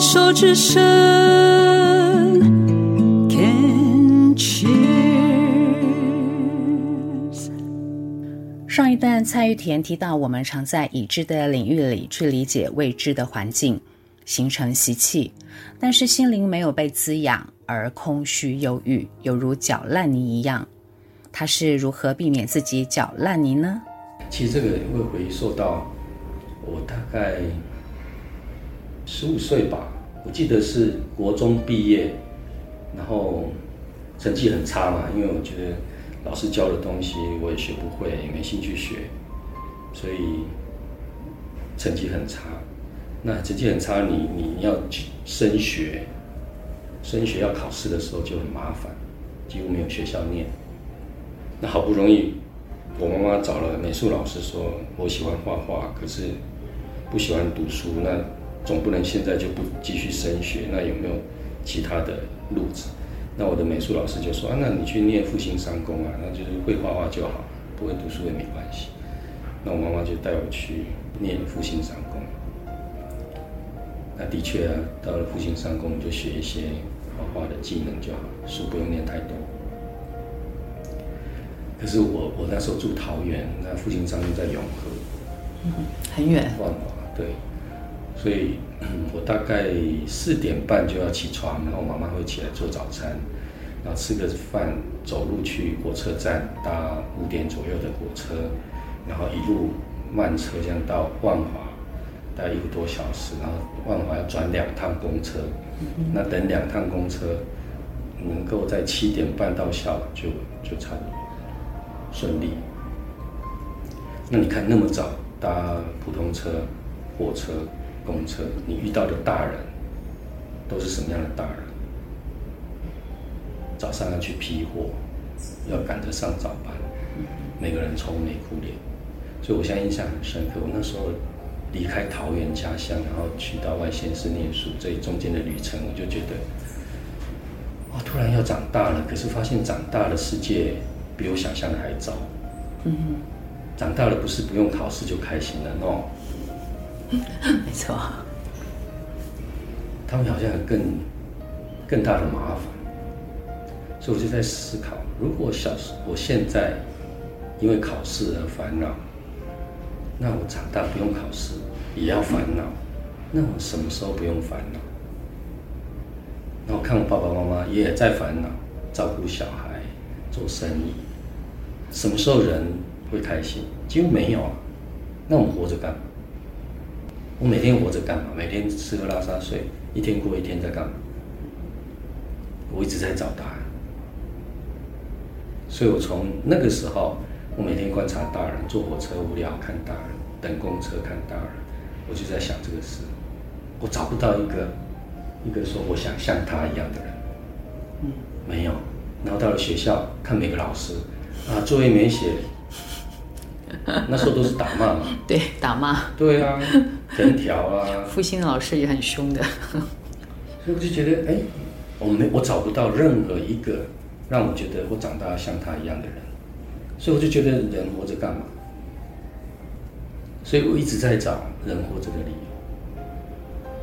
手之声，Can cheers。上一段蔡玉田提到，我们常在已知的领域里去理解未知的环境，形成习气，但是心灵没有被滋养，而空虚忧郁，犹如搅烂泥一样。他是如何避免自己搅烂泥呢？其实这个会回溯到我大概十五岁吧，我记得是国中毕业，然后成绩很差嘛，因为我觉得老师教的东西我也学不会，也没兴趣学，所以成绩很差。那成绩很差，你你要升学，升学要考试的时候就很麻烦，几乎没有学校念。那好不容易，我妈妈找了美术老师，说我喜欢画画，可是不喜欢读书。那总不能现在就不继续升学。那有没有其他的路子？那我的美术老师就说啊，那你去念复兴商工啊，那就是会画画就好，不会读书也没关系。那我妈妈就带我去念复兴商工。那的确啊，到了复兴商工就学一些画画的技能就好，书不用念太多。可是我我那时候住桃园，那复兴商工在永和，嗯，很远。万华对，所以我大概四点半就要起床，然后妈妈会起来做早餐，然后吃个饭，走路去火车站，搭五点左右的火车，然后一路慢车这样到万华，大概一个多小时，然后万华要转两趟公车，那等两趟公车，能够在七点半到校就就差不多。顺利。那你看那么早搭普通车、火车、公车，你遇到的大人都是什么样的大人？早上要去批货，要赶着上早班，每个人愁眉苦脸。所以我现在印象很深刻。我那时候离开桃园家乡，然后去到外县市念书，这中间的旅程，我就觉得，哇，突然要长大了。可是发现长大的世界。比我想象的还早。嗯，长大了不是不用考试就开心了，no。没错。他们好像有更更大的麻烦，所以我就在思考：如果小时我现在因为考试而烦恼，那我长大不用考试也要烦恼，那我什么时候不用烦恼？那我看我爸爸妈妈也在烦恼，照顾小孩，做生意。什么时候人会开心？几乎没有啊。那我们活着干嘛？我每天活着干嘛？每天吃喝拉撒睡，一天过一天在干嘛？我一直在找答案。所以我从那个时候，我每天观察大人，坐火车无聊看大人，等公车看大人，我就在想这个事。我找不到一个一个说我想像他一样的人，嗯，没有。然后到了学校看每个老师。啊，作业没写，那时候都是打骂嘛。对，打骂。对啊，藤条啊。复兴老师也很凶的。所以我就觉得，哎，我没，我找不到任何一个让我觉得我长大像他一样的人，所以我就觉得人活着干嘛？所以我一直在找人活着的理由，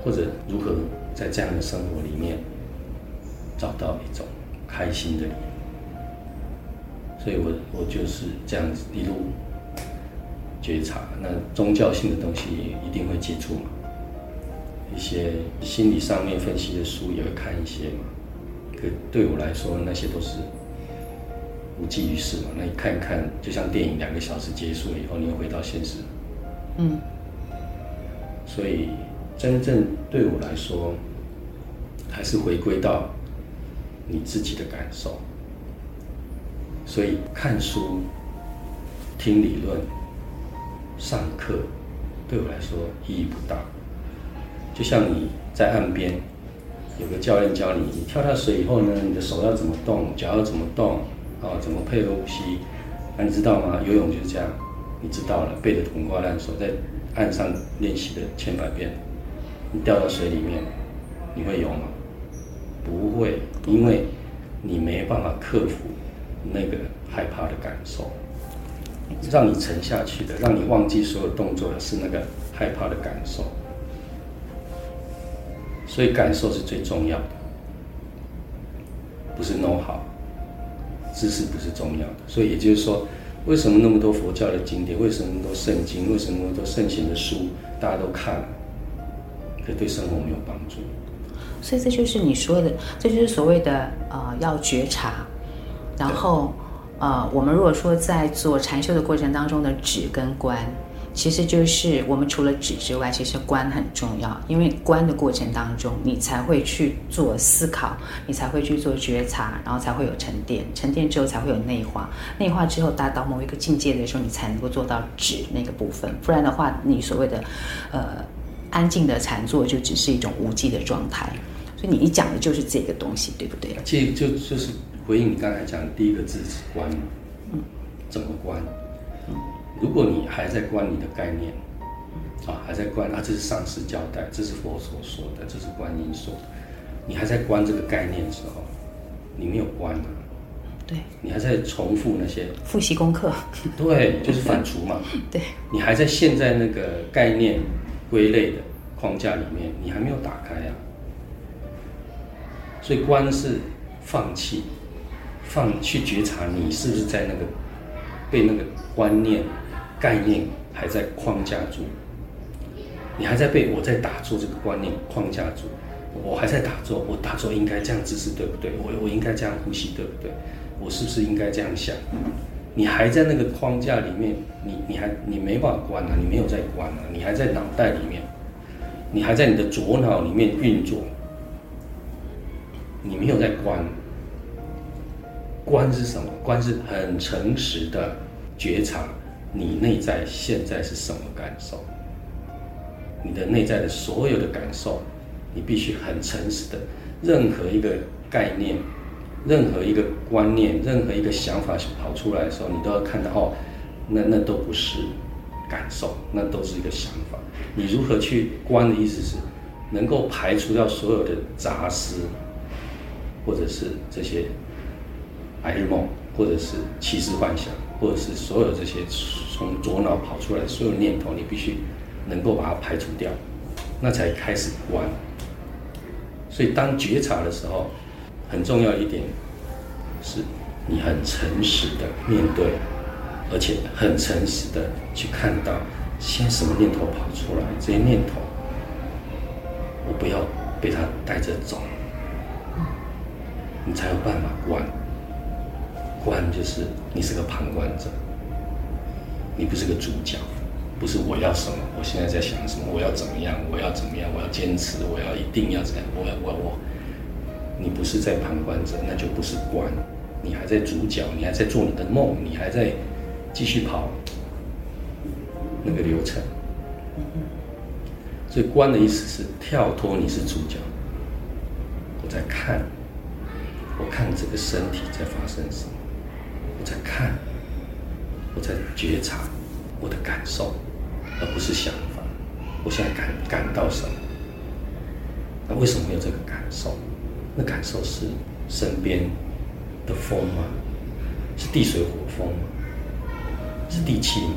或者如何在这样的生活里面找到一种开心的理由。所以我我就是这样子一路觉察，那宗教性的东西一定会接触嘛，一些心理上面分析的书也会看一些嘛。可对我来说，那些都是无济于事嘛。那你看一看，就像电影两个小时结束了以后，你又回到现实。嗯。所以真正对我来说，还是回归到你自己的感受。所以看书、听理论、上课，对我来说意义不大。就像你在岸边，有个教练教你，你跳下水以后呢，你的手要怎么动，脚要怎么动，啊，怎么配合呼吸？那你知道吗？游泳就是这样，你知道了，背得滚瓜烂熟，在岸上练习了千百遍，你掉到水里面，你会游吗？不会，因为你没办法克服。那个害怕的感受，让你沉下去的，让你忘记所有动作的是那个害怕的感受。所以感受是最重要的，不是 know how，知识不是重要的。所以也就是说，为什么那么多佛教的经典，为什么那么多圣经，为什么那么多圣贤的书，大家都看，可对生活没有帮助。所以这就是你说的，这就是所谓的呃要觉察，然后呃我们如果说在做禅修的过程当中的止跟观。其实就是我们除了止之外，其实观很重要，因为观的过程当中，你才会去做思考，你才会去做觉察，然后才会有沉淀，沉淀之后才会有内化，内化之后达到某一个境界的时候，你才能够做到止那个部分。不然的话，你所谓的呃安静的禅坐就只是一种无记的状态。所以你你讲的就是这个东西，对不对？这就就是回应你刚才讲的第一个字是观，嗯，怎么观？嗯。如果你还在观你的概念，啊，还在观啊，这是上师交代，这是佛所说的，这是观音说的，你还在观这个概念的时候，你没有观啊，对，你还在重复那些复习功课，对，就是反刍嘛，对，你还在现在那个概念归类的框架里面，你还没有打开啊，所以观是放弃，放去觉察你是不是在那个被那个观念。概念还在框架住，你还在被我在打坐这个观念框架住，我还在打坐，我打坐应该这样姿势对不对？我我应该这样呼吸对不对？我是不是应该这样想？你还在那个框架里面，你你还你没办法关啊，你没有在关啊，你还在脑袋里面，你还在你的左脑里面运作，你没有在关。观是什么？观是很诚实的觉察。你内在现在是什么感受？你的内在的所有的感受，你必须很诚实的。任何一个概念，任何一个观念，任何一个想法跑出来的时候，你都要看到哦，那那都不是感受，那都是一个想法。你如何去观的意思是，能够排除掉所有的杂思，或者是这些白日梦，或者是奇思幻想。或者是所有这些从左脑跑出来所有念头，你必须能够把它排除掉，那才开始关。所以当觉察的时候，很重要一点是，你很诚实的面对，而且很诚实的去看到，先什么念头跑出来，这些念头，我不要被它带着走，你才有办法关。观就是你是个旁观者，你不是个主角，不是我要什么，我现在在想什么，我要怎么样，我要怎么样，我要坚持，我要一定要怎样，我要我我，你不是在旁观者，那就不是观，你还在主角，你还在做你的梦，你还在继续跑那个流程。所以观的意思是跳脱你是主角，我在看，我看这个身体在发生什么。在看，我在觉察我的感受，而不是想法。我现在感感到什么？那为什么没有这个感受？那感受是身边的风吗？是地水火风吗？是地气吗？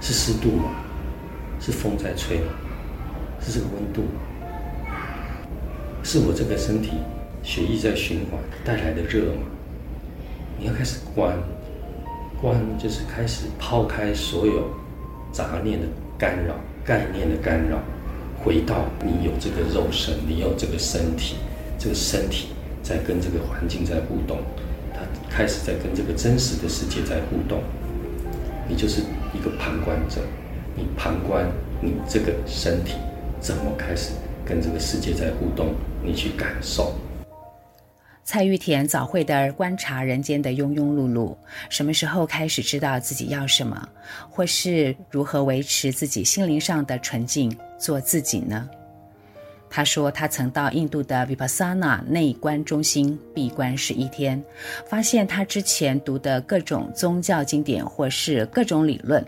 是湿度吗？是风在吹吗？是这个温度吗？是我这个身体血液在循环带来的热吗？你要开始观，观就是开始抛开所有杂念的干扰、概念的干扰，回到你有这个肉身，你有这个身体，这个身体在跟这个环境在互动，它开始在跟这个真实的世界在互动。你就是一个旁观者，你旁观你这个身体怎么开始跟这个世界在互动，你去感受。蔡玉田早慧的观察人间的庸庸碌碌，什么时候开始知道自己要什么，或是如何维持自己心灵上的纯净，做自己呢？他说，他曾到印度的 Vipassana 内观中心闭关十一天，发现他之前读的各种宗教经典或是各种理论，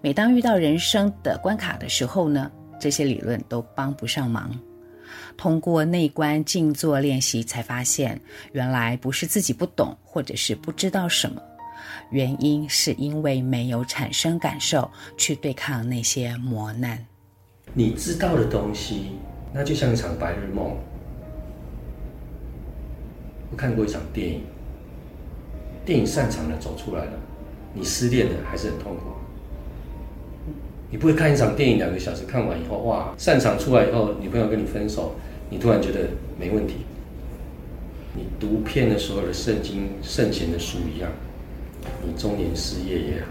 每当遇到人生的关卡的时候呢，这些理论都帮不上忙。通过内观静坐练习，才发现原来不是自己不懂，或者是不知道什么，原因是因为没有产生感受去对抗那些磨难。你知道的东西，那就像一场白日梦。我看过一场电影，电影散场了，走出来了，你失恋了还是很痛苦。你不会看一场电影两个小时，看完以后，哇，散场出来以后，女朋友跟你分手，你突然觉得没问题。你读遍了所有的圣经、圣贤的书一样，你中年失业也好，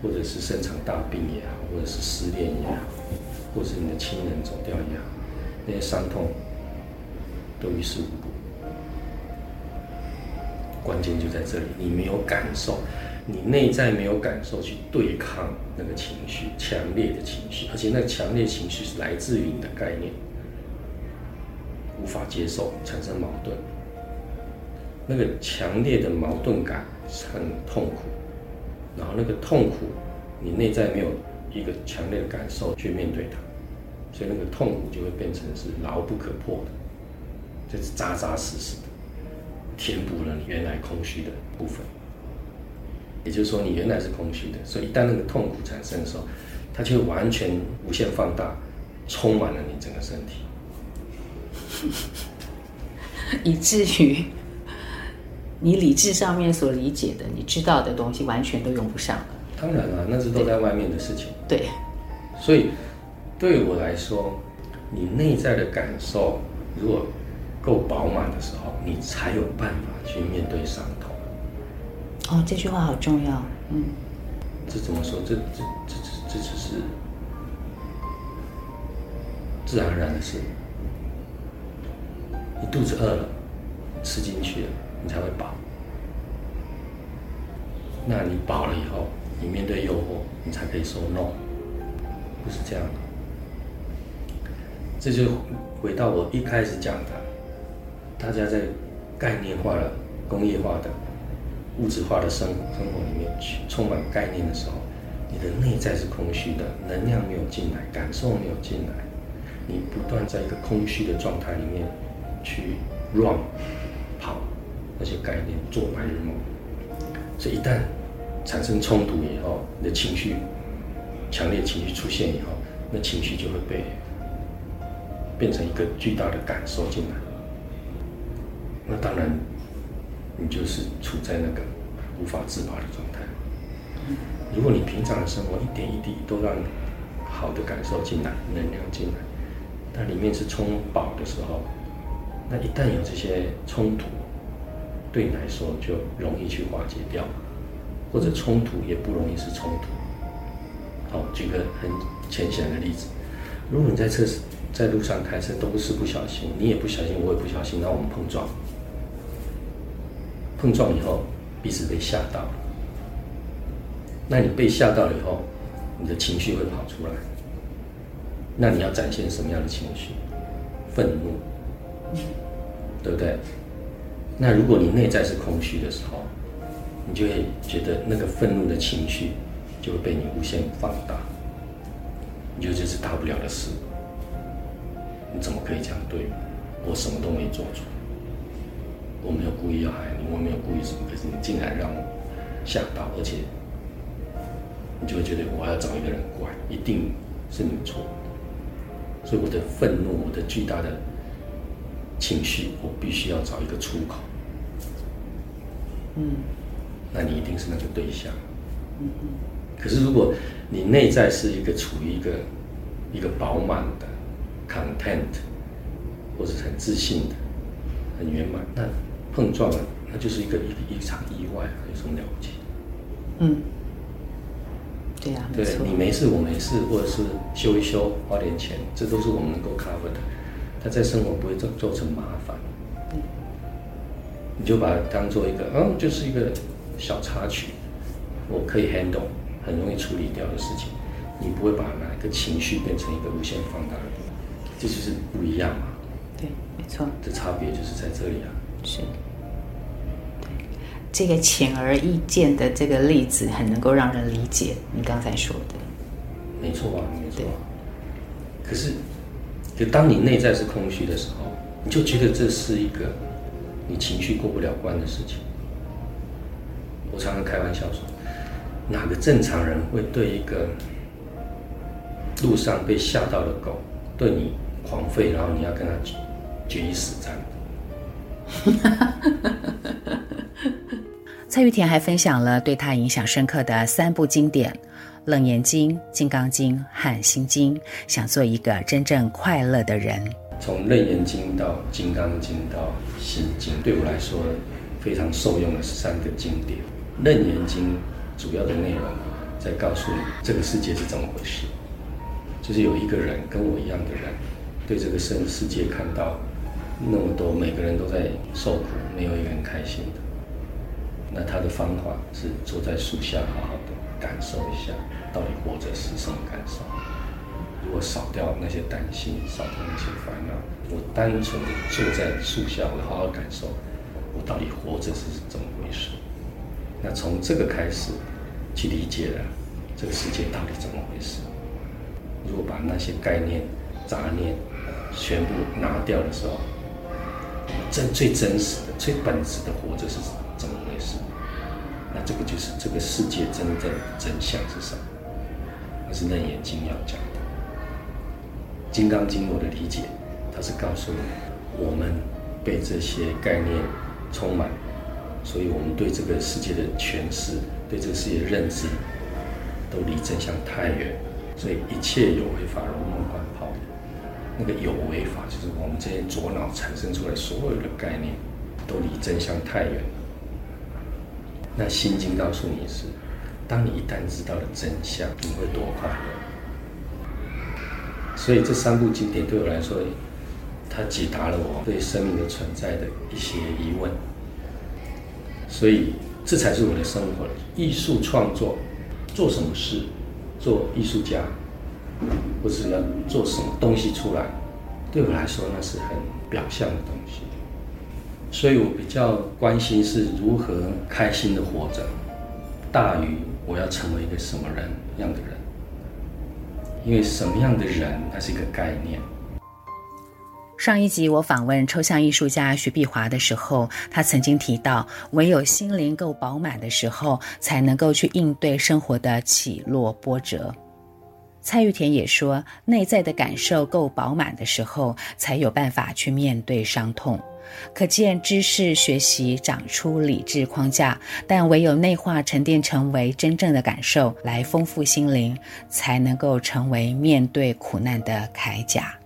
或者是生场大病也好，或者是失恋也好，或者是你的亲人走掉也好，那些伤痛都于事无补。关键就在这里，你没有感受。你内在没有感受去对抗那个情绪，强烈的情绪，而且那强烈情绪是来自于你的概念，无法接受，产生矛盾。那个强烈的矛盾感是很痛苦，然后那个痛苦，你内在没有一个强烈的感受去面对它，所以那个痛苦就会变成是牢不可破的，这是扎扎实实的填补了你原来空虚的部分。也就是说，你原来是空虚的，所以一旦那个痛苦产生的时候，它就会完全无限放大，充满了你整个身体，以至于你理智上面所理解的、你知道的东西，完全都用不上了。当然了，那是都在外面的事情。对，所以对我来说，你内在的感受如果够饱满的时候，你才有办法去面对伤痛。哦，这句话好重要。嗯，这怎么说？这这这这这只是自然而然的事。你肚子饿了，吃进去了，你才会饱。那你饱了以后，你面对诱惑，你才可以说 no，不是这样的。这就回到我一开始讲的，大家在概念化了、工业化的。物质化的生生活里面去充满概念的时候，你的内在是空虚的，能量没有进来，感受没有进来，你不断在一个空虚的状态里面去 run 跑那些概念做白日梦，所以一旦产生冲突以后，你的情绪强烈情绪出现以后，那情绪就会被变成一个巨大的感受进来，那当然。你就是处在那个无法自拔的状态。如果你平常的生活一点一滴都让好的感受进来、能量进来，但里面是充饱的时候，那一旦有这些冲突，对你来说就容易去化解掉，或者冲突也不容易是冲突。好，举个很浅显的例子，如果你在车在路上开车都是不小心，你也不小心，我也不小心，那我们碰撞。碰撞以后，彼此被吓到了。那你被吓到了以后，你的情绪会跑出来。那你要展现什么样的情绪？愤怒，对不对？那如果你内在是空虚的时候，你就会觉得那个愤怒的情绪就会被你无限放大。你觉得这是大不了的事。你怎么可以这样对我？我什么都没做错。我没有故意要害你，我没有故意什么，可是你竟然让我吓到，而且你就会觉得我要找一个人管，一定是你错。所以我的愤怒，我的巨大的情绪，我必须要找一个出口。嗯，那你一定是那个对象。嗯嗯。可是如果你内在是一个处于一个一个饱满的 content，或者很自信的、很圆满，那。碰撞了，那就是一个一一场意外，有什么了不起？嗯，对呀、啊，对你没事，我没事，或者是修一修，花点钱，这都是我们能够 cover 的。他在生活不会造造成麻烦。嗯，你就把它当做一个，嗯，就是一个小插曲，我可以 handle，很容易处理掉的事情。你不会把哪一个情绪变成一个无限放大的，这就是不一样嘛。对，没错，这差别就是在这里啊。是。这个显而易见的这个例子，很能够让人理解你刚才说的。没错啊，没错啊。可是，就当你内在是空虚的时候，你就觉得这是一个你情绪过不了关的事情。我常常开玩笑说，哪个正常人会对一个路上被吓到的狗，对你狂吠，然后你要跟他决一死战。蔡玉田还分享了对他影响深刻的三部经典：《楞严经》、《金刚经》和《心经》。想做一个真正快乐的人。从《楞严经》到《金刚经》到《心经》，对我来说非常受用的是三个经典。《楞严经》主要的内容在告诉你这个世界是怎么回事，就是有一个人跟我一样的人，对这个生世界看到。那么多，每个人都在受苦，没有一个人开心的。那他的方法是坐在树下，好好的感受一下，到底活着是什么感受。如果少掉那些担心，少掉那些烦恼，我单纯的坐在树下，我好好感受，我到底活着是怎么回事。那从这个开始去理解了这个世界到底怎么回事。如果把那些概念、杂念全部拿掉的时候，真最真实的、最本质的活着是什么？这个就是这个世界真正的真相是什么？那是《楞严经》要讲的，《金刚经》我的理解，它是告诉你，我们被这些概念充满，所以我们对这个世界的诠释、对这个世界的认知，都离真相太远，所以一切有为法如梦幻泡影。那个有为法，就是我们这些左脑产生出来所有的概念，都离真相太远。那心经告诉你是，当你一旦知道了真相，你会多快乐。所以这三部经典对我来说，它解答了我对生命的存在的一些疑问。所以这才是我的生活。艺术创作，做什么事，做艺术家。或是要做什么东西出来，对我来说那是很表象的东西，所以我比较关心是如何开心的活着，大于我要成为一个什么人样的人，因为什么样的人，它是一个概念。上一集我访问抽象艺术家徐碧华的时候，他曾经提到，唯有心灵够饱满的时候，才能够去应对生活的起落波折。蔡玉田也说，内在的感受够饱满的时候，才有办法去面对伤痛。可见知识学习长出理智框架，但唯有内化沉淀成为真正的感受，来丰富心灵，才能够成为面对苦难的铠甲。